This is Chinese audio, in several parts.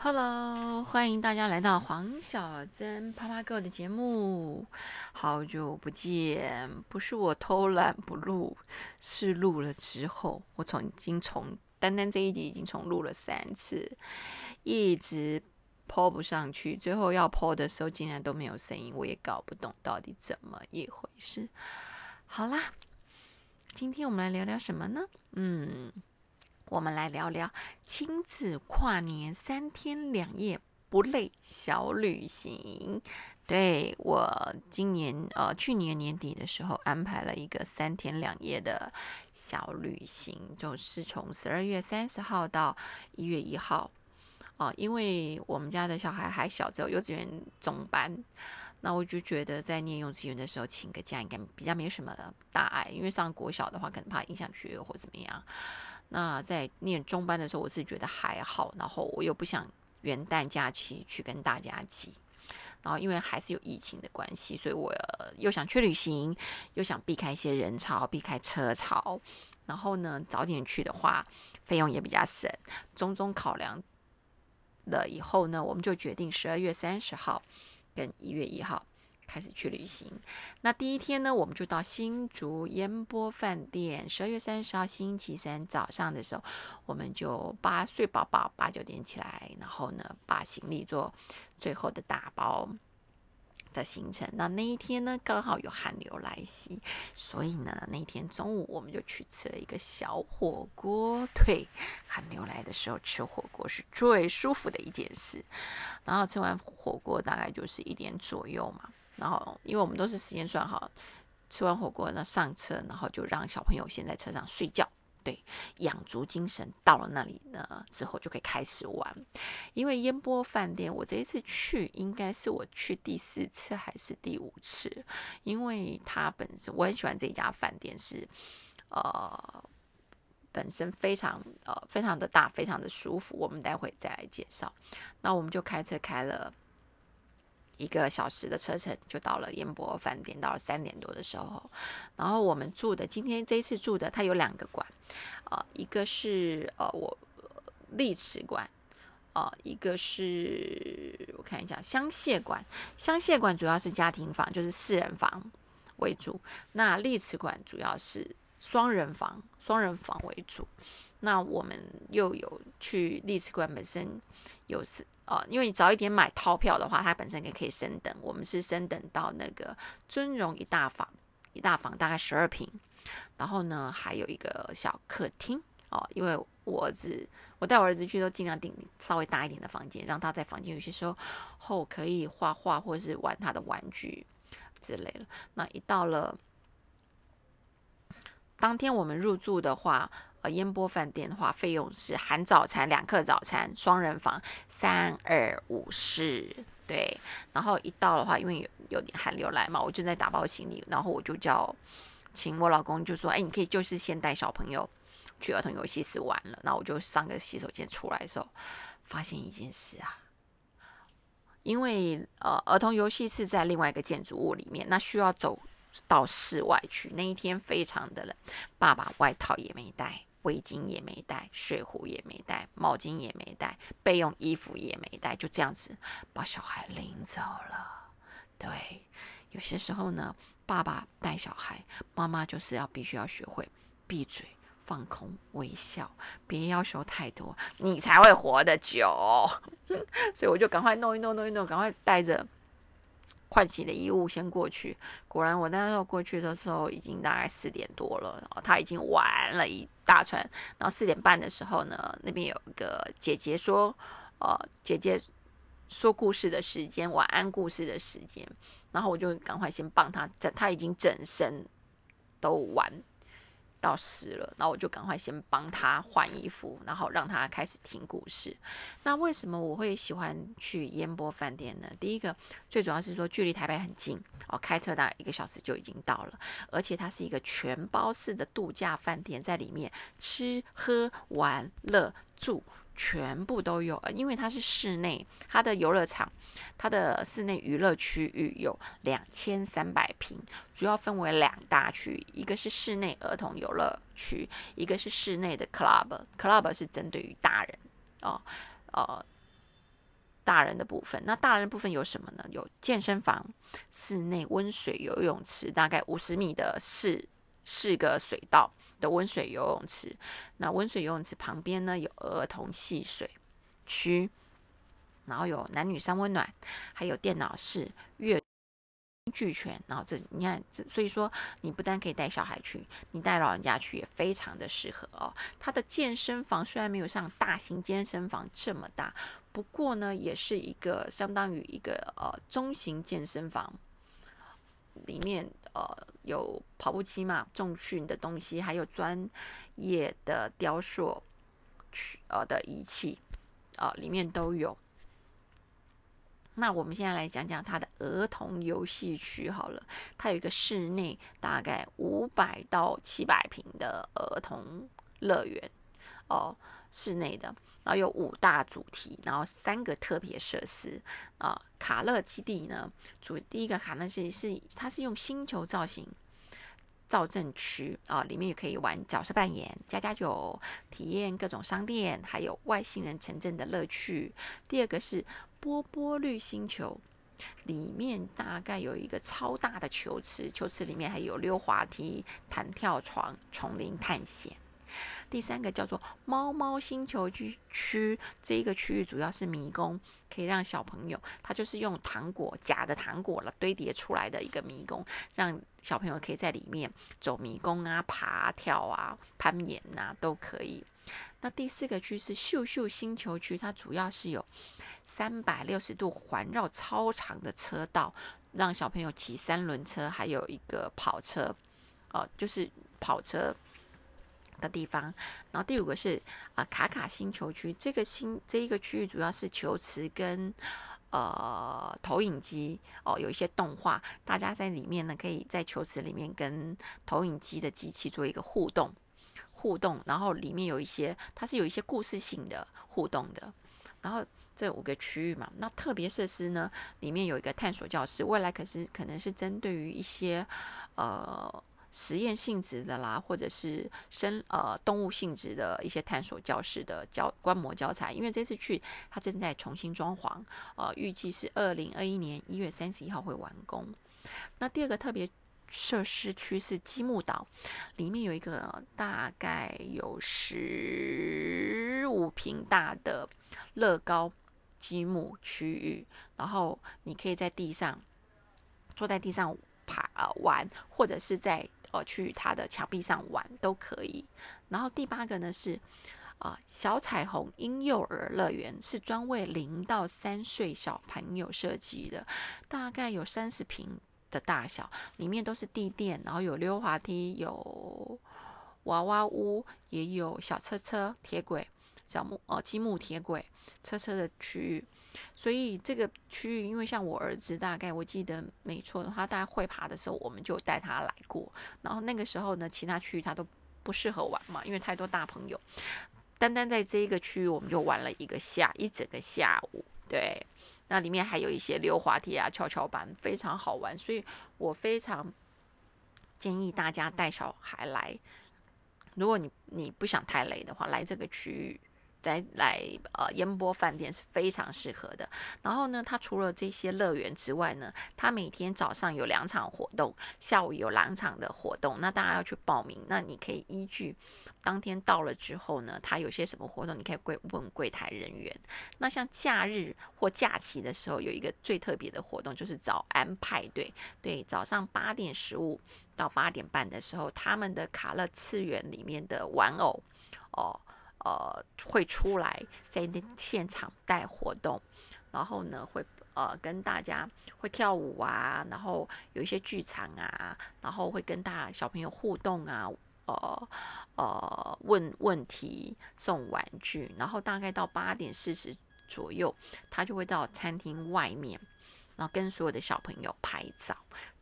Hello，欢迎大家来到黄小珍啪啪哥的节目。好久不见，不是我偷懒不录，是录了之后，我从已经从单单这一集已经重录了三次，一直抛不上去，最后要抛的时候竟然都没有声音，我也搞不懂到底怎么一回事。好啦，今天我们来聊聊什么呢？嗯。我们来聊聊亲子跨年三天两夜不累小旅行。对我今年呃去年年底的时候安排了一个三天两夜的小旅行，就是从十二月三十号到一月一号。啊，因为我们家的小孩还小，只有幼稚园中班，那我就觉得在念幼稚园的时候请个假应该比较没什么大碍，因为上国小的话可能怕影响学业或怎么样。那在念中班的时候，我是觉得还好，然后我又不想元旦假期去跟大家挤，然后因为还是有疫情的关系，所以我又想去旅行，又想避开一些人潮，避开车潮，然后呢早点去的话，费用也比较省，种种考量了以后呢，我们就决定十二月三十号跟一月一号。开始去旅行，那第一天呢，我们就到新竹烟波饭店。十二月三十号星期三早上的时候，我们就八睡宝宝，八九点起来，然后呢，把行李做最后的打包的行程。那那一天呢，刚好有寒流来袭，所以呢，那天中午我们就去吃了一个小火锅。对，寒流来的时候吃火锅是最舒服的一件事。然后吃完火锅大概就是一点左右嘛。然后，因为我们都是时间算好，吃完火锅呢上车，然后就让小朋友先在车上睡觉，对，养足精神。到了那里呢之后就可以开始玩。因为烟波饭店，我这一次去应该是我去第四次还是第五次，因为它本身我很喜欢这一家饭店，是呃本身非常呃非常的大，非常的舒服。我们待会再来介绍。那我们就开车开了。一个小时的车程就到了烟波饭店，到了三点多的时候，然后我们住的今天这一次住的，它有两个馆，啊，一个是呃我丽池馆，啊，一个是我看一下香榭馆，香榭馆主要是家庭房，就是四人房为主，那丽池馆主要是双人房，双人房为主。那我们又有去丽池馆本身有是呃，因为你早一点买套票的话，它本身也可以升等。我们是升等到那个尊荣一大房，一大房大概十二平，然后呢还有一个小客厅哦。因为我儿子，我带我儿子去都尽量订稍微大一点的房间，让他在房间有些时候后可以画画或是玩他的玩具之类的。那一到了当天我们入住的话。呃，烟波饭店的话，费用是含早餐两客早餐，双人房三二五四，对。然后一到的话，因为有有点寒流来嘛，我就在打包行李，然后我就叫请我老公就说，哎，你可以就是先带小朋友去儿童游戏室玩了。那我就上个洗手间出来的时候，发现一件事啊，因为呃儿童游戏室在另外一个建筑物里面，那需要走到室外去。那一天非常的冷，爸爸外套也没带。围巾也没带，水壶也没带，毛巾也没带，备用衣服也没带，就这样子把小孩领走了。对，有些时候呢，爸爸带小孩，妈妈就是要必须要学会闭嘴、放空、微笑，别要求太多，你才会活得久。所以我就赶快弄一弄，弄一弄，赶快带着。换洗的衣物先过去，果然我那时候过去的时候已经大概四点多了，他已经玩了一大串。然后四点半的时候呢，那边有一个姐姐说，呃，姐姐说故事的时间，晚安故事的时间。然后我就赶快先帮他，整他已经整身都玩。到十了，那我就赶快先帮他换衣服，然后让他开始听故事。那为什么我会喜欢去烟波饭店呢？第一个，最主要是说距离台北很近哦，开车大概一个小时就已经到了，而且它是一个全包式的度假饭店，在里面吃喝玩乐住。全部都有，因为它是室内，它的游乐场，它的室内娱乐区域有两千三百平，主要分为两大区，一个是室内儿童游乐区，一个是室内的 club，club 是针对于大人哦，呃，大人的部分。那大人部分有什么呢？有健身房、室内温水游泳池，大概五十米的四四个水道的温水游泳池。那温水游泳池旁边呢，有儿童戏水区，然后有男女三温暖，还有电脑室、阅。俱全，然后这你看，这所以说你不但可以带小孩去，你带老人家去也非常的适合哦。它的健身房虽然没有像大型健身房这么大，不过呢，也是一个相当于一个呃中型健身房，里面呃有跑步机嘛，重训的东西，还有专业的雕塑去呃的仪器啊，里面都有。那我们现在来讲讲它的儿童游戏区好了，它有一个室内大概五百到七百平的儿童乐园哦，室内的，然后有五大主题，然后三个特别设施啊。卡乐基地呢，主第一个卡乐基地是它是用星球造型造镇区啊，里面也可以玩角色扮演、加加酒、体验各种商店，还有外星人城镇的乐趣。第二个是。波波绿星球里面大概有一个超大的球池，球池里面还有溜滑梯、弹跳床、丛林探险。第三个叫做猫猫星球区区，这一个区域主要是迷宫，可以让小朋友，他就是用糖果假的糖果了堆叠出来的一个迷宫，让小朋友可以在里面走迷宫啊、爬跳啊、攀岩呐都可以。那第四个区是秀秀星球区，它主要是有三百六十度环绕超长的车道，让小朋友骑三轮车，还有一个跑车，哦，就是跑车的地方。然后第五个是啊卡卡星球区，这个星这一个区域主要是球池跟呃投影机哦，有一些动画，大家在里面呢可以在球池里面跟投影机的机器做一个互动。互动，然后里面有一些，它是有一些故事性的互动的。然后这五个区域嘛，那特别设施呢，里面有一个探索教室，未来可是可能是针对于一些呃实验性质的啦，或者是生呃动物性质的一些探索教室的教观摩教材。因为这次去，它正在重新装潢，呃，预计是二零二一年一月三十一号会完工。那第二个特别。设施区是积木岛，里面有一个大概有十五平大的乐高积木区域，然后你可以在地上坐在地上爬玩，或者是在呃去它的墙壁上玩都可以。然后第八个呢是啊小彩虹婴幼儿乐园，是专为零到三岁小朋友设计的，大概有三十平。的大小，里面都是地垫，然后有溜滑梯，有娃娃屋，也有小车车、铁轨、小木哦积木铁轨、车车的区域。所以这个区域，因为像我儿子，大概我记得没错的话，大概会爬的时候，我们就带他来过。然后那个时候呢，其他区域他都不适合玩嘛，因为太多大朋友。单单在这一个区域，我们就玩了一个下一整个下午，对。那里面还有一些溜滑梯啊、跷跷板，非常好玩，所以我非常建议大家带小孩来。如果你你不想太累的话，来这个区域。来来，呃，烟波饭店是非常适合的。然后呢，它除了这些乐园之外呢，它每天早上有两场活动，下午有两场的活动。那大家要去报名，那你可以依据当天到了之后呢，它有些什么活动，你可以柜问柜台人员。那像假日或假期的时候，有一个最特别的活动，就是早安派对。对，早上八点十五到八点半的时候，他们的卡乐次元里面的玩偶，哦。呃，会出来在那现场带活动，然后呢，会呃跟大家会跳舞啊，然后有一些剧场啊，然后会跟大小朋友互动啊，呃呃问问题送玩具，然后大概到八点四十左右，他就会到餐厅外面，然后跟所有的小朋友拍照。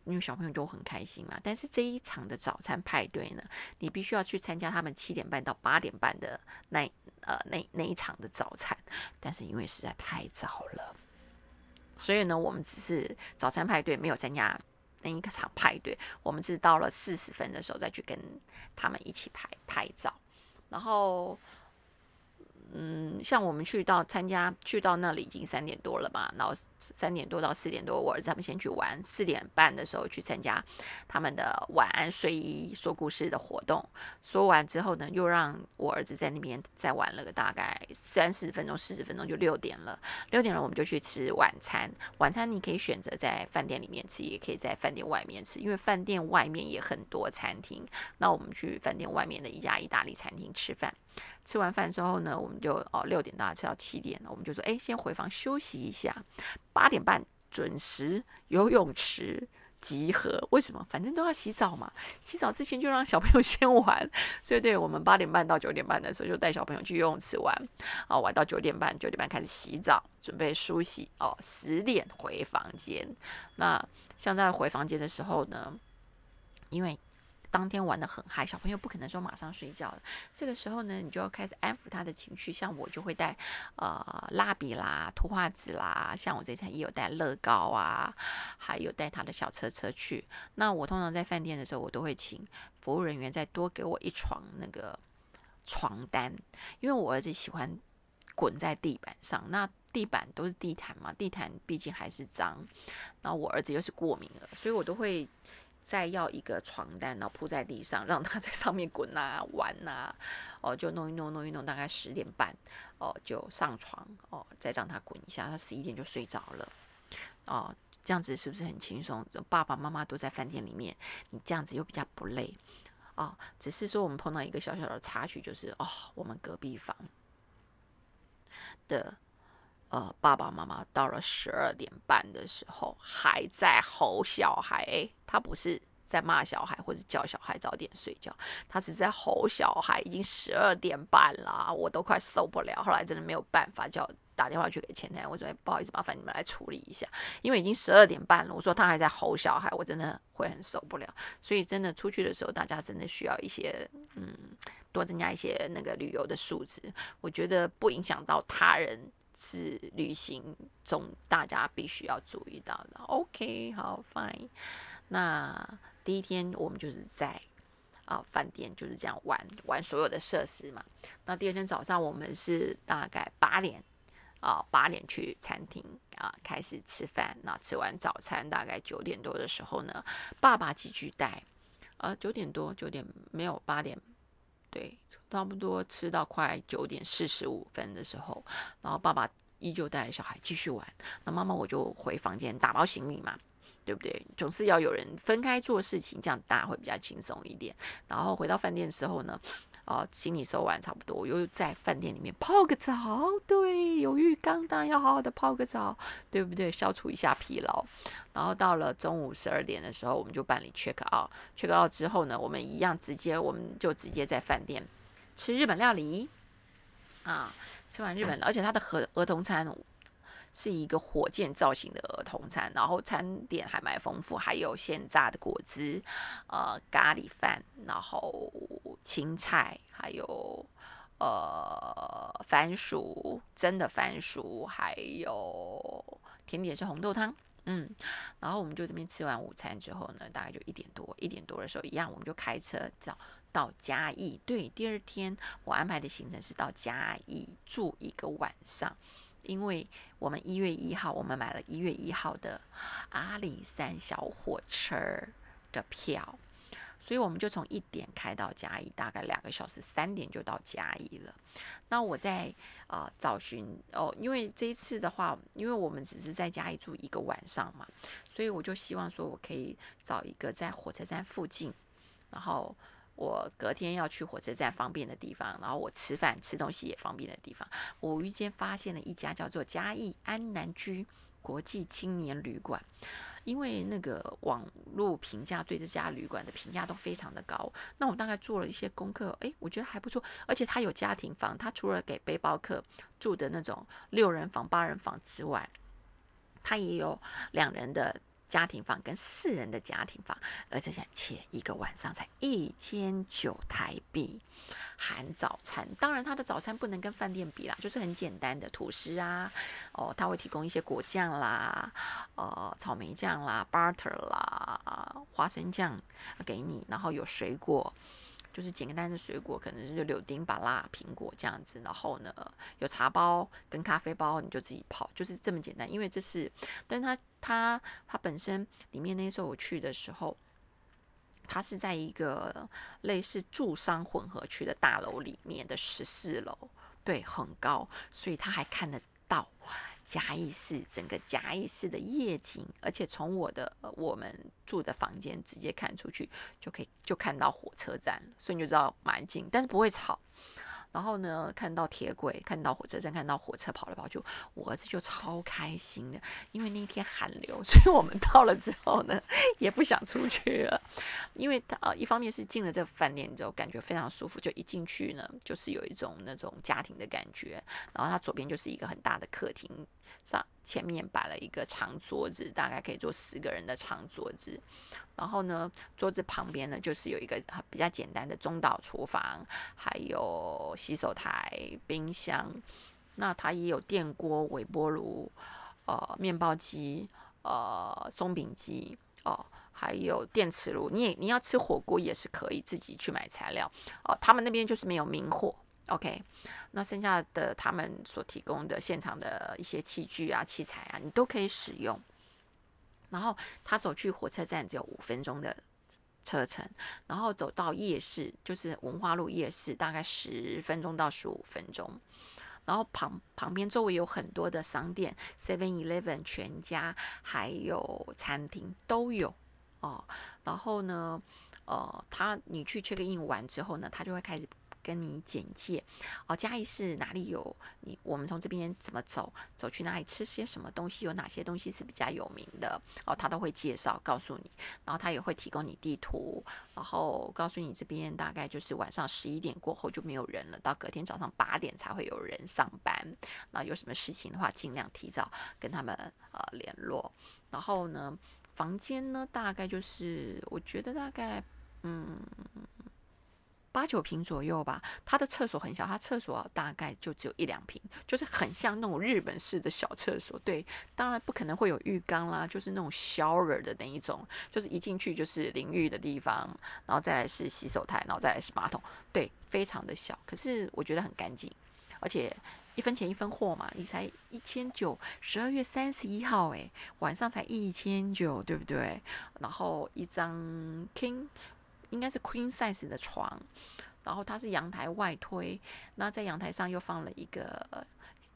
因为小朋友都很开心嘛，但是这一场的早餐派对呢，你必须要去参加他们七点半到八点半的那呃那那一场的早餐，但是因为实在太早了，所以呢，我们只是早餐派对没有参加那一个场派对，我们是到了四十分的时候再去跟他们一起拍拍照，然后嗯，像我们去到参加，去到那里已经三点多了吧，然后三点多到四点多，我儿子他们先去玩，四点半的时候去参加他们的晚安睡衣说故事的活动。说完之后呢，又让我儿子在那边再玩了个大概三十分钟、四十分钟，就六点了。六点了，我们就去吃晚餐。晚餐你可以选择在饭店里面吃，也可以在饭店外面吃，因为饭店外面也很多餐厅。那我们去饭店外面的一家意大利餐厅吃饭。吃完饭之后呢，我们就哦六点大家吃到七点，我们就说哎，先回房休息一下。八点半准时游泳池集合。为什么？反正都要洗澡嘛。洗澡之前就让小朋友 先玩。所以对我们八点半到九点半的时候就带小朋友去游泳池玩。啊，玩到九点半，九点半开始洗澡，准备梳洗。哦，十点回房间。那像在回房间的时候呢，因为。当天玩的很嗨，小朋友不可能说马上睡觉的。这个时候呢，你就要开始安抚他的情绪。像我就会带呃蜡笔啦、图画纸啦，像我这次也有带乐高啊，还有带他的小车车去。那我通常在饭店的时候，我都会请服务人员再多给我一床那个床单，因为我儿子喜欢滚在地板上。那地板都是地毯嘛，地毯毕竟还是脏。然后我儿子又是过敏了，所以我都会。再要一个床单，然后铺在地上，让他在上面滚啊玩啊，哦，就弄一弄弄一弄，大概十点半哦就上床哦，再让他滚一下，他十一点就睡着了哦，这样子是不是很轻松？爸爸妈妈都在饭店里面，你这样子又比较不累哦。只是说我们碰到一个小小的插曲，就是哦，我们隔壁房的。呃，爸爸妈妈到了十二点半的时候还在吼小孩，他不是在骂小孩或者叫小孩早点睡觉，他是在吼小孩。已经十二点半了，我都快受不了。后来真的没有办法，叫打电话去给前台，我说不好意思，麻烦你们来处理一下，因为已经十二点半了。我说他还在吼小孩，我真的会很受不了。所以真的出去的时候，大家真的需要一些嗯，多增加一些那个旅游的素质。我觉得不影响到他人。是旅行中大家必须要注意到的。OK，好，Fine。那第一天我们就是在啊饭店就是这样玩玩所有的设施嘛。那第二天早上我们是大概八点啊八点去餐厅啊开始吃饭。那吃完早餐大概九点多的时候呢，爸爸继续带啊九点多九点没有八点。对，差不多吃到快九点四十五分的时候，然后爸爸依旧带着小孩继续玩，那妈妈我就回房间打包行李嘛。对不对？总是要有人分开做事情，这样大家会比较轻松一点。然后回到饭店的时候呢，哦，行李收完差不多，我又在饭店里面泡个澡。对，有浴缸，当然要好好的泡个澡，对不对？消除一下疲劳。然后到了中午十二点的时候，我们就办理 check out。check out 之后呢，我们一样直接，我们就直接在饭店吃日本料理啊。吃完日本，而且它的儿儿童餐。是一个火箭造型的儿童餐，然后餐点还蛮丰富，还有现榨的果汁，呃，咖喱饭，然后青菜，还有呃番薯蒸的番薯，还有甜点是红豆汤，嗯，然后我们就这边吃完午餐之后呢，大概就一点多，一点多的时候一样，我们就开车到到嘉义。对，第二天我安排的行程是到嘉义住一个晚上。因为我们一月一号，我们买了一月一号的阿里山小火车的票，所以我们就从一点开到嘉义，大概两个小时，三点就到嘉义了。那我在呃找寻哦，因为这一次的话，因为我们只是在嘉义住一个晚上嘛，所以我就希望说我可以找一个在火车站附近，然后。我隔天要去火车站方便的地方，然后我吃饭吃东西也方便的地方。我无意间发现了一家叫做嘉义安南居国际青年旅馆，因为那个网络评价对这家旅馆的评价都非常的高。那我大概做了一些功课，诶，我觉得还不错，而且它有家庭房，它除了给背包客住的那种六人房、八人房之外，它也有两人的。家庭房跟四人的家庭房，而且且一个晚上才一千九台币，含早餐。当然，他的早餐不能跟饭店比啦，就是很简单的吐司啊，哦，他会提供一些果酱啦，呃，草莓酱啦，butter 啦，花生酱给你，然后有水果。就是简单的水果，可能是柳丁、芭辣、苹果这样子。然后呢，有茶包跟咖啡包，你就自己泡，就是这么简单。因为这是，但它它它本身里面那时候我去的时候，它是在一个类似住商混合区的大楼里面的十四楼，对，很高，所以它还看得到。嘉义市整个嘉义市的夜景，而且从我的我们住的房间直接看出去，就可以就看到火车站，所以你就知道蛮近，但是不会吵。然后呢，看到铁轨，看到火车站，看到火车跑来跑去，我儿子就超开心的。因为那一天寒流，所以我们到了之后呢，也不想出去了。因为他啊，一方面是进了这饭店之后，感觉非常舒服，就一进去呢，就是有一种那种家庭的感觉。然后他左边就是一个很大的客厅，上前面摆了一个长桌子，大概可以坐十个人的长桌子。然后呢，桌子旁边呢，就是有一个比较简单的中岛厨房，还有洗手台、冰箱。那它也有电锅、微波炉、呃面包机、呃松饼机哦，还有电磁炉。你也你要吃火锅也是可以自己去买材料哦。他们那边就是没有明火，OK。那剩下的他们所提供的现场的一些器具啊、器材啊，你都可以使用。然后他走去火车站只有五分钟的车程，然后走到夜市，就是文化路夜市，大概十分钟到十五分钟。然后旁旁边周围有很多的商店，Seven Eleven、全家，还有餐厅都有哦。然后呢，呃，他你去 check in 完之后呢，他就会开始。跟你简介哦，嘉义市哪里有你？我们从这边怎么走？走去哪里吃些什么东西？有哪些东西是比较有名的？哦，他都会介绍告诉你。然后他也会提供你地图，然后告诉你这边大概就是晚上十一点过后就没有人了，到隔天早上八点才会有人上班。那有什么事情的话，尽量提早跟他们呃联络。然后呢，房间呢大概就是我觉得大概嗯。八九平左右吧，他的厕所很小，他厕所大概就只有一两平，就是很像那种日本式的小厕所。对，当然不可能会有浴缸啦，就是那种 shower 的那一种，就是一进去就是淋浴的地方，然后再来是洗手台，然后再来是马桶。对，非常的小，可是我觉得很干净，而且一分钱一分货嘛，你才一千九，十二月三十一号，诶，晚上才一千九，对不对？然后一张 king。应该是 queen size 的床，然后它是阳台外推，那在阳台上又放了一个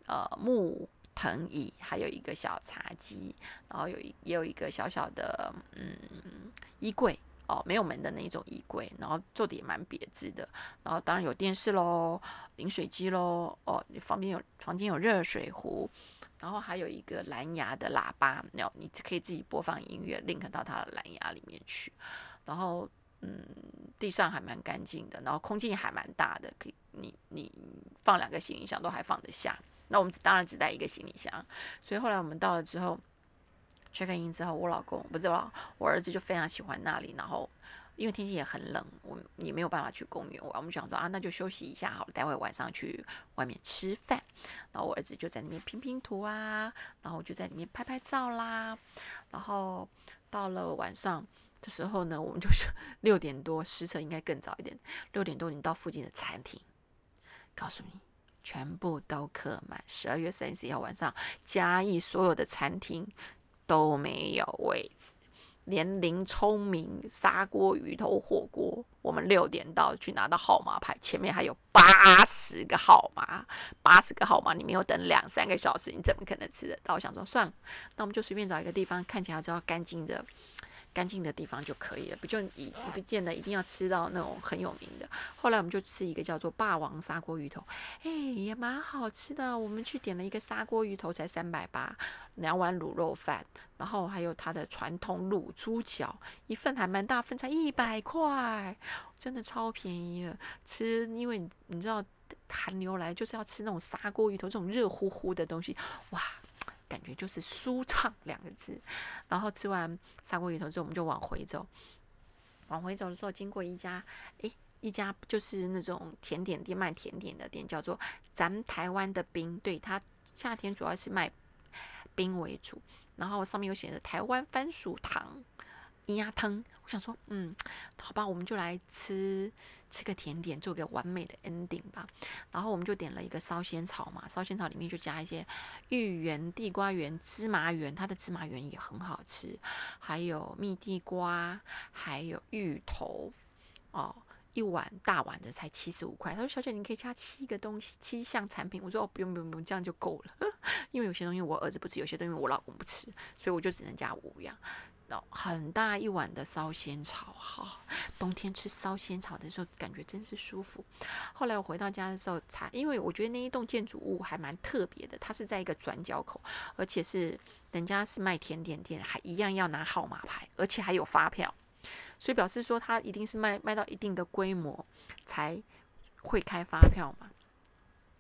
呃木藤椅，还有一个小茶几，然后有一也有一个小小的嗯衣柜哦，没有门的那一种衣柜，然后做的也蛮别致的，然后当然有电视喽，饮水机喽，哦，房间有房间有热水壶，然后还有一个蓝牙的喇叭，那你可以自己播放音乐，link 到它的蓝牙里面去，然后。嗯，地上还蛮干净的，然后空间还蛮大的，可以你你放两个行李箱都还放得下。那我们当然只带一个行李箱，所以后来我们到了之后，check in 之后，我老公不是我，我儿子就非常喜欢那里。然后因为天气也很冷，我也没有办法去公园玩，我们想说啊，那就休息一下好了，待会晚上去外面吃饭。然后我儿子就在那边拼拼图啊，然后就在里面拍拍照啦。然后到了晚上。这时候呢，我们就是 六点多，实车应该更早一点。六点多，你到附近的餐厅，告诉你，全部都客满。十二月三十一号晚上，嘉义所有的餐厅都没有位置，连林聪明砂锅鱼头火锅，我们六点到去拿到号码牌，前面还有八十个号码，八十个号码，你没有等两三个小时，你怎么可能吃得到？我想说，算了，那我们就随便找一个地方，看起来比较干净的。干净的地方就可以了，不就你不见得一定要吃到那种很有名的。后来我们就吃一个叫做霸王砂锅鱼头，哎，也蛮好吃的。我们去点了一个砂锅鱼头，才三百八，两碗卤肉饭，然后还有它的传统卤猪脚，一份还蛮大份，才一百块，真的超便宜了。吃，因为你知道寒流来就是要吃那种砂锅鱼头这种热乎乎的东西，哇！感觉就是舒畅两个字，然后吃完砂锅鱼头之后，我们就往回走。往回走的时候，经过一家，诶，一家就是那种甜点店，卖甜点的店，叫做咱们台湾的冰。对，它夏天主要是卖冰为主，然后上面有写着台湾番薯糖。咿呀汤。想说，嗯，好吧，我们就来吃吃个甜点，做个完美的 ending 吧。然后我们就点了一个烧仙草嘛，烧仙草里面就加一些芋圆、地瓜圆、芝麻圆，它的芝麻圆也很好吃，还有蜜地瓜，还有芋头哦。一碗大碗的才七十五块，他说：“小姐，你可以加七个东西，七项产品。”我说：“哦，不用不用不用，这样就够了。因为有些东西我儿子不吃，有些东西我老公不吃，所以我就只能加五样。很大一碗的烧仙草，哈，冬天吃烧仙草的时候感觉真是舒服。后来我回到家的时候才，因为我觉得那一栋建筑物还蛮特别的，它是在一个转角口，而且是人家是卖甜点店，还一样要拿号码牌，而且还有发票。”所以表示说，它一定是卖卖到一定的规模才会开发票嘛。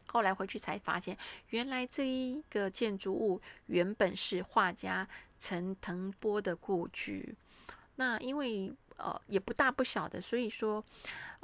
后来回去才发现，原来这一个建筑物原本是画家陈腾波的故居。那因为呃也不大不小的，所以说。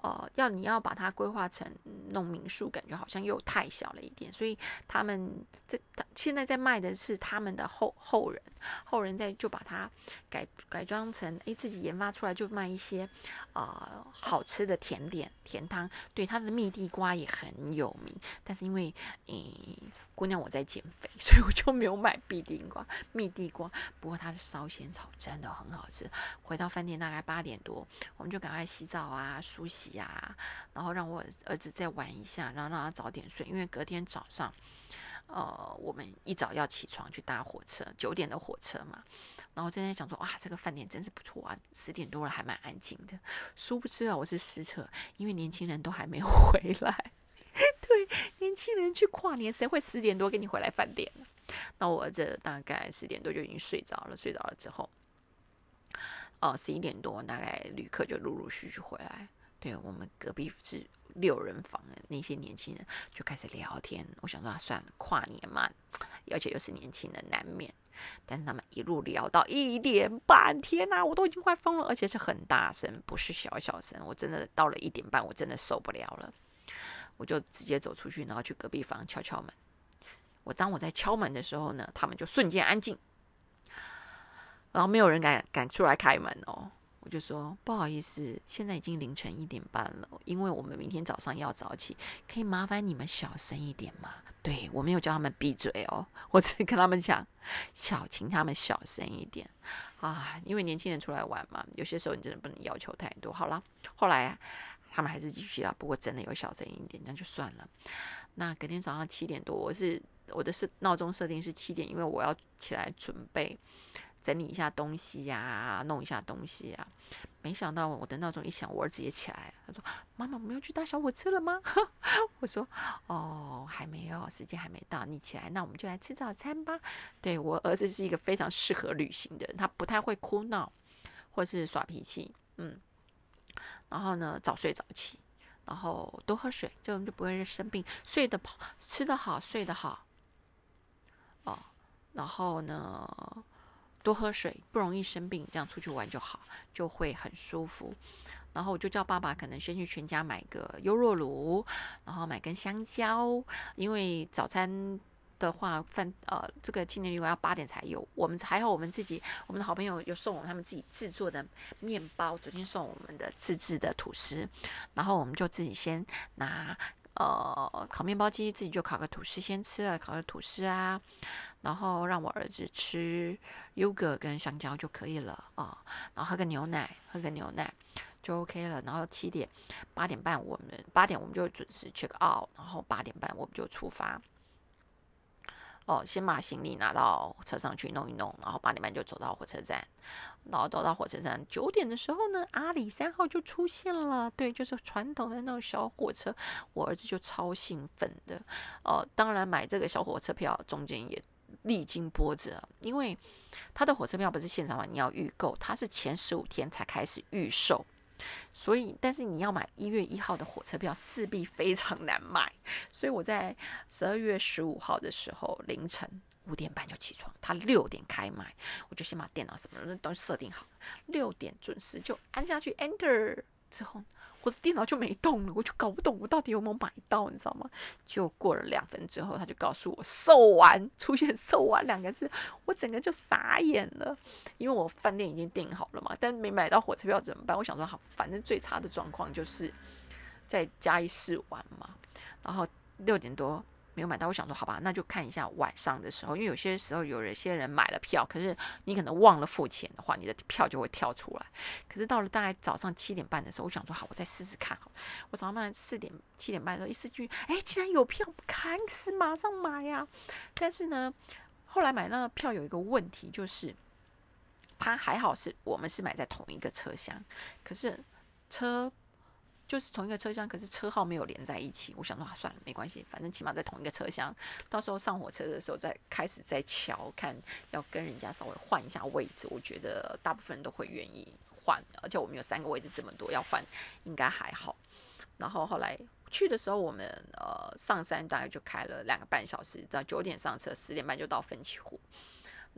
呃，要你要把它规划成弄民宿，感觉好像又太小了一点，所以他们在现在在卖的是他们的后后人，后人在就把它改改装成，哎，自己研发出来就卖一些呃好吃的甜点甜汤，对，它的蜜地瓜也很有名，但是因为诶姑娘我在减肥，所以我就没有买蜜地瓜蜜地瓜，不过它的烧仙草真的很好吃。回到饭店大概八点多，我们就赶快洗澡啊，梳洗。呀，然后让我儿子再玩一下，然后让他早点睡，因为隔天早上，呃，我们一早要起床去搭火车，九点的火车嘛。然后正在想说，哇，这个饭店真是不错啊，十点多了还蛮安静的。殊不知啊，我是失策，因为年轻人都还没有 回来。对，年轻人去跨年，谁会十点多跟你回来饭店呢？那我儿子大概十点多就已经睡着了，睡着了之后，哦，十一点多大概旅客就陆陆续续回来。对我们隔壁是六人房的那些年轻人就开始聊天。我想说，算了，跨年嘛，而且又是年轻人，难免。但是他们一路聊到一点半，天哪，我都已经快疯了，而且是很大声，不是小小声。我真的到了一点半，我真的受不了了，我就直接走出去，然后去隔壁房敲敲门。我当我在敲门的时候呢，他们就瞬间安静，然后没有人敢敢出来开门哦。我就说不好意思，现在已经凌晨一点半了，因为我们明天早上要早起，可以麻烦你们小声一点吗？对我没有叫他们闭嘴哦，我只是跟他们讲，小请他们小声一点啊，因为年轻人出来玩嘛，有些时候你真的不能要求太多。好了，后来他们还是继续啊，不过真的有小声一点，那就算了。那隔天早上七点多，我是我的是闹钟设定是七点，因为我要起来准备。整理一下东西呀，弄一下东西呀。没想到我的闹钟一响，我儿子也起来了。他说：“妈妈，我们要去搭小火车了吗？” 我说：“哦，还没有，时间还没到。你起来，那我们就来吃早餐吧。”对我儿子是一个非常适合旅行的人，他不太会哭闹或是耍脾气。嗯，然后呢，早睡早起，然后多喝水，这样就不会生病。睡得饱，吃得好，睡得好。哦，然后呢？多喝水，不容易生病，这样出去玩就好，就会很舒服。然后我就叫爸爸，可能先去全家买个优酪乳，然后买根香蕉，因为早餐的话，饭呃，这个青年旅馆要八点才有。我们还好，我们自己，我们的好朋友有送我们他们自己制作的面包，昨天送我们的自制的吐司，然后我们就自己先拿。呃，烤面包机自己就烤个吐司，先吃了烤个吐司啊，然后让我儿子吃优格跟香蕉就可以了啊，然后喝个牛奶，喝个牛奶就 OK 了。然后七点八点半我们八点我们就准时 check out，然后八点半我们就出发。哦，先把行李拿到车上去弄一弄，然后八点半就走到火车站，然后走到火车站九点的时候呢，阿里三号就出现了。对，就是传统的那种小火车，我儿子就超兴奋的。哦，当然买这个小火车票中间也历经波折，因为他的火车票不是现场买，你要预购，他是前十五天才开始预售。所以，但是你要买一月一号的火车票，势必非常难买。所以我在十二月十五号的时候凌晨五点半就起床，他六点开卖，我就先把电脑什么的都设定好，六点准时就按下去 Enter。之后，我的电脑就没动了，我就搞不懂我到底有没有买到，你知道吗？就过了两分之后，他就告诉我售完，出现售完两个字，我整个就傻眼了，因为我饭店已经订好了嘛，但没买到火车票怎么办？我想说好，反正最差的状况就是在加一试玩嘛，然后六点多。没有买到，我想说好吧，那就看一下晚上的时候，因为有些时候有一些人买了票，可是你可能忘了付钱的话，你的票就会跳出来。可是到了大概早上七点半的时候，我想说好，我再试试看。好我早上半四点七点半的时候一试去，哎，竟然有票，开始马上买呀！但是呢，后来买那个票有一个问题，就是它还好是我们是买在同一个车厢，可是车。就是同一个车厢，可是车号没有连在一起。我想说，算了，没关系，反正起码在同一个车厢。到时候上火车的时候再开始再瞧，看要跟人家稍微换一下位置。我觉得大部分人都会愿意换，而且我们有三个位置这么多，要换应该还好。然后后来去的时候，我们呃上山大概就开了两个半小时，到九点上车，十点半就到奋起湖。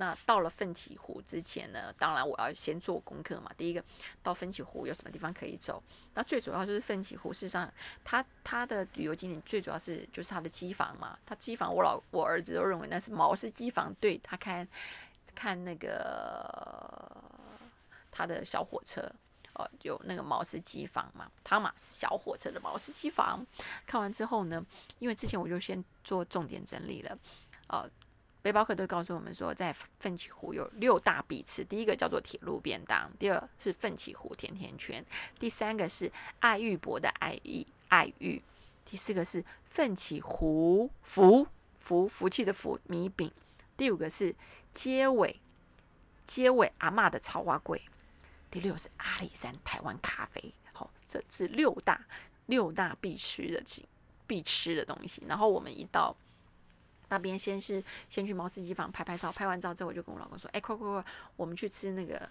那到了奋起湖之前呢，当然我要先做功课嘛。第一个，到奋起湖有什么地方可以走？那最主要就是奋起湖，事实上，它它的旅游景点最主要是就是它的机房嘛。它机房，我老我儿子都认为那是毛氏机房。对他看看那个他的小火车，哦，有那个毛氏机房嘛，汤马斯小火车的毛氏机房。看完之后呢，因为之前我就先做重点整理了，呃。背包客都告诉我们说，在奋起湖有六大必吃。第一个叫做铁路便当，第二是奋起湖甜甜圈，第三个是爱玉博的爱玉爱玉，第四个是奋起湖福福福气的福米饼，第五个是街尾街尾阿妈的草花柜，第六是阿里山台湾咖啡。好，这是六大六大必吃的景必吃的东西。然后我们一到。那边先是先去毛司机房拍拍照，拍完照之后我就跟我老公说：“哎，快快快，我们去吃那个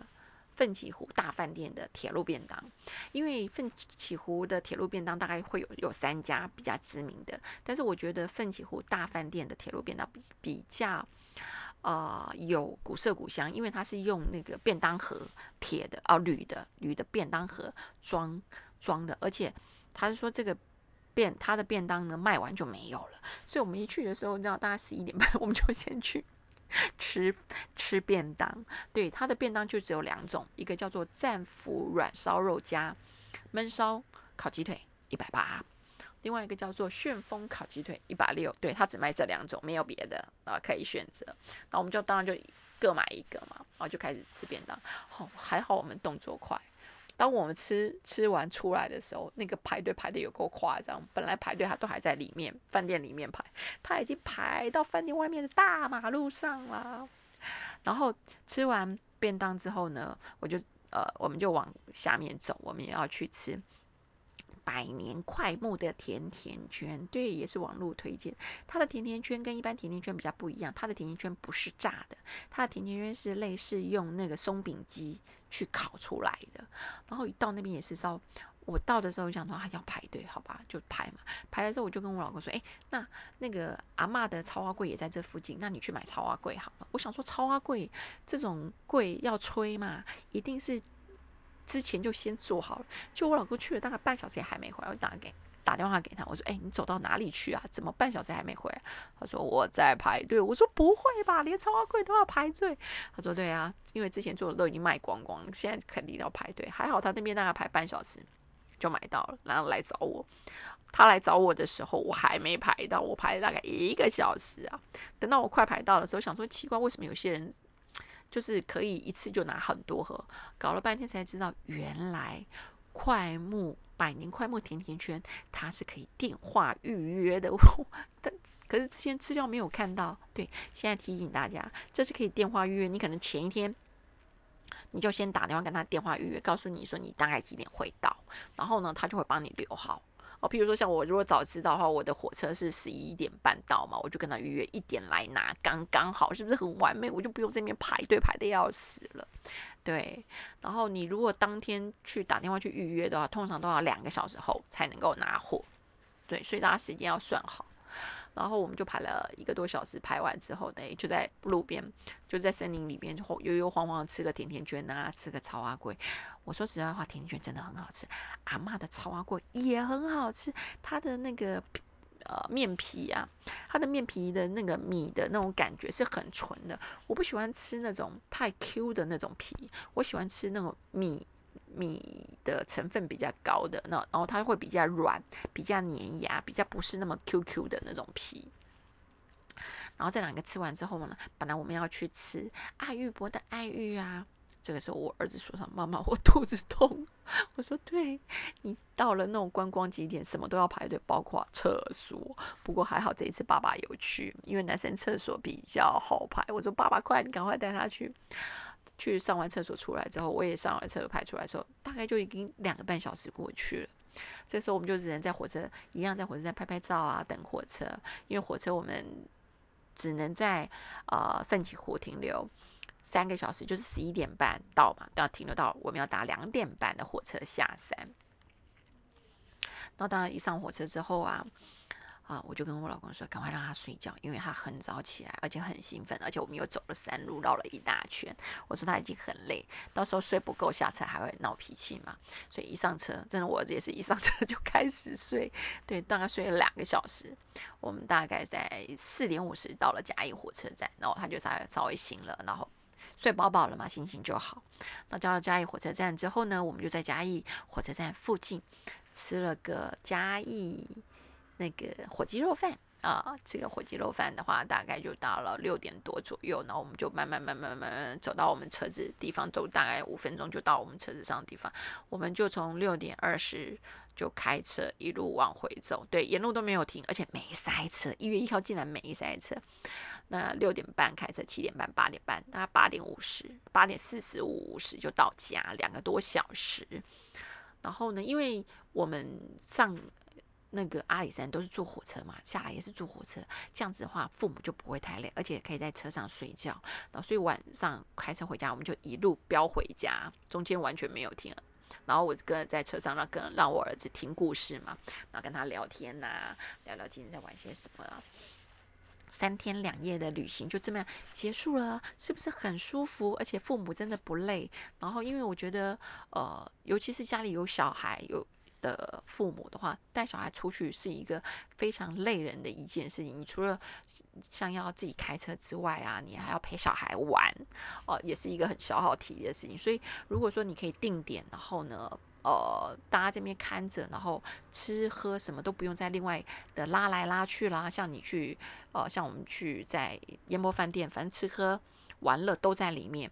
奋起湖大饭店的铁路便当。因为奋起湖的铁路便当大概会有有三家比较知名的，但是我觉得奋起湖大饭店的铁路便当比比较呃有古色古香，因为它是用那个便当盒铁的哦铝的铝的便当盒装装的，而且他是说这个。”便他的便当呢卖完就没有了，所以我们一去的时候，你知道大概十一点半，我们就先去吃吃便当。对，他的便当就只有两种，一个叫做战斧软烧肉加焖烧烤鸡腿一百八，另外一个叫做旋风烤鸡腿一百六。对他只卖这两种，没有别的啊可以选择。那我们就当然就各买一个嘛，然后就开始吃便当。好，还好我们动作快。当我们吃吃完出来的时候，那个排队排的有够夸张。本来排队他都还在里面饭店里面排，他已经排到饭店外面的大马路上了。然后吃完便当之后呢，我就呃，我们就往下面走，我们也要去吃。百年快木的甜甜圈，对，也是网络推荐。它的甜甜圈跟一般甜甜圈比较不一样，它的甜甜圈不是炸的，它的甜甜圈是类似用那个松饼机去烤出来的。然后一到那边也是烧，我到的时候想说啊要排队，好吧，就排嘛。排了之后我就跟我老公说，哎，那那个阿妈的超花柜也在这附近，那你去买超花柜好了。我想说超花柜这种柜要吹嘛，一定是。之前就先做好了，就我老公去了大概半小时也还没回来，我打给打电话给他，我说：“哎，你走到哪里去啊？怎么半小时还没回来？”他说：“我在排队。”我说：“不会吧，连超贵都要排队？”他说：“对啊，因为之前做的都已经卖光光了，现在肯定要排队。还好他那边大概排半小时就买到了，然后来找我。他来找我的时候，我还没排到，我排了大概一个小时啊。等到我快排到的时候，想说奇怪，为什么有些人？”就是可以一次就拿很多盒，搞了半天才知道，原来快木百年快木甜甜圈它是可以电话预约的。但可是之前资料没有看到，对，现在提醒大家，这是可以电话预约。你可能前一天你就先打电话跟他电话预约，告诉你说你大概几点会到，然后呢，他就会帮你留好。哦，譬如说像我如果早知道的话，我的火车是十一点半到嘛，我就跟他预约一点来拿，刚刚好，是不是很完美？我就不用这边排队排的要死了。对，然后你如果当天去打电话去预约的话，通常都要两个小时后才能够拿货。对，所以大家时间要算好。然后我们就排了一个多小时，排完之后呢，就在路边，就在森林里边，悠悠晃晃吃个甜甜圈啊，吃个草花龟。我说实在话，甜甜圈真的很好吃，阿妈的草花龟也很好吃，它的那个。呃，面皮啊，它的面皮的那个米的那种感觉是很纯的。我不喜欢吃那种太 Q 的那种皮，我喜欢吃那种米米的成分比较高的那，然后它会比较软、比较粘牙、比较不是那么 QQ 的那种皮。然后这两个吃完之后呢，本来我们要去吃爱玉博的爱玉啊。这个时候，我儿子说：“他妈妈，我肚子痛。”我说：“对你到了那种观光景点，什么都要排队，包括厕所。不过还好这一次爸爸有去，因为男生厕所比较好排。我说：‘爸爸，快，你赶快带他去。’去上完厕所出来之后，我也上了厕所排出来的时候，大概就已经两个半小时过去了。这时候我们就只能在火车一样，在火车站拍拍照啊，等火车。因为火车我们只能在呃奋起湖停留。”三个小时就是十一点半到嘛，要停留到我们要搭两点半的火车下山。那当然一上火车之后啊，啊，我就跟我老公说，赶快让他睡觉，因为他很早起来，而且很兴奋，而且我们又走了山路，绕了一大圈。我说他已经很累，到时候睡不够，下车还会闹脾气嘛。所以一上车，真的我也是一上车就开始睡，对，大概睡了两个小时。我们大概在四点五十到了嘉义火车站，然后他就稍稍微醒了，然后。睡饱饱了嘛，心情就好。那到了嘉义火车站之后呢，我们就在嘉义火车站附近吃了个嘉义那个火鸡肉饭啊。这个火鸡肉饭的话，大概就到了六点多左右，然后我们就慢慢慢慢慢慢走到我们车子地方，走大概五分钟就到我们车子上的地方。我们就从六点二十就开车一路往回走，对，沿路都没有停，而且没塞车。一月一号竟然没塞车。那六点半开车，七点半、八点半，大概八点五十、八点四十五、五十就到家，两个多小时。然后呢，因为我们上那个阿里山都是坐火车嘛，下来也是坐火车，这样子的话，父母就不会太累，而且可以在车上睡觉。然后所以晚上开车回家，我们就一路飙回家，中间完全没有停。然后我跟在车上，让跟让我儿子听故事嘛，然后跟他聊天呐，聊聊今天在玩些什么。三天两夜的旅行就这么样结束了，是不是很舒服？而且父母真的不累。然后，因为我觉得，呃，尤其是家里有小孩有的父母的话，带小孩出去是一个非常累人的一件事情。你除了像要自己开车之外啊，你还要陪小孩玩，哦，也是一个很消耗体力的事情。所以，如果说你可以定点，然后呢？呃，大家这边看着，然后吃喝什么都不用再另外的拉来拉去啦。像你去，呃，像我们去在烟波饭店，反正吃喝玩乐都在里面。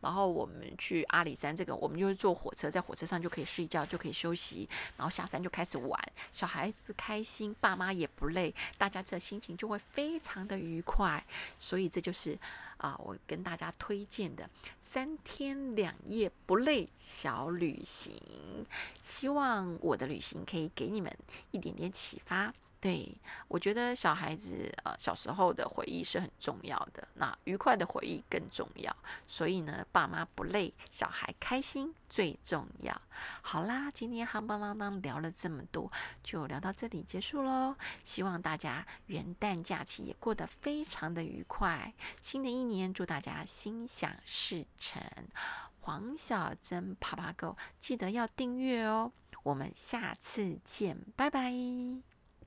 然后我们去阿里山，这个我们就是坐火车，在火车上就可以睡觉，就可以休息，然后下山就开始玩，小孩子开心，爸妈也不累，大家这心情就会非常的愉快。所以这就是啊，我跟大家推荐的三天两夜不累小旅行，希望我的旅行可以给你们一点点启发。对，我觉得小孩子呃小时候的回忆是很重要的，那愉快的回忆更重要。所以呢，爸妈不累，小孩开心最重要。好啦，今天夯邦啷当聊了这么多，就聊到这里结束喽。希望大家元旦假期也过得非常的愉快。新的一年，祝大家心想事成。黄小珍爬爬狗，记得要订阅哦。我们下次见，拜拜。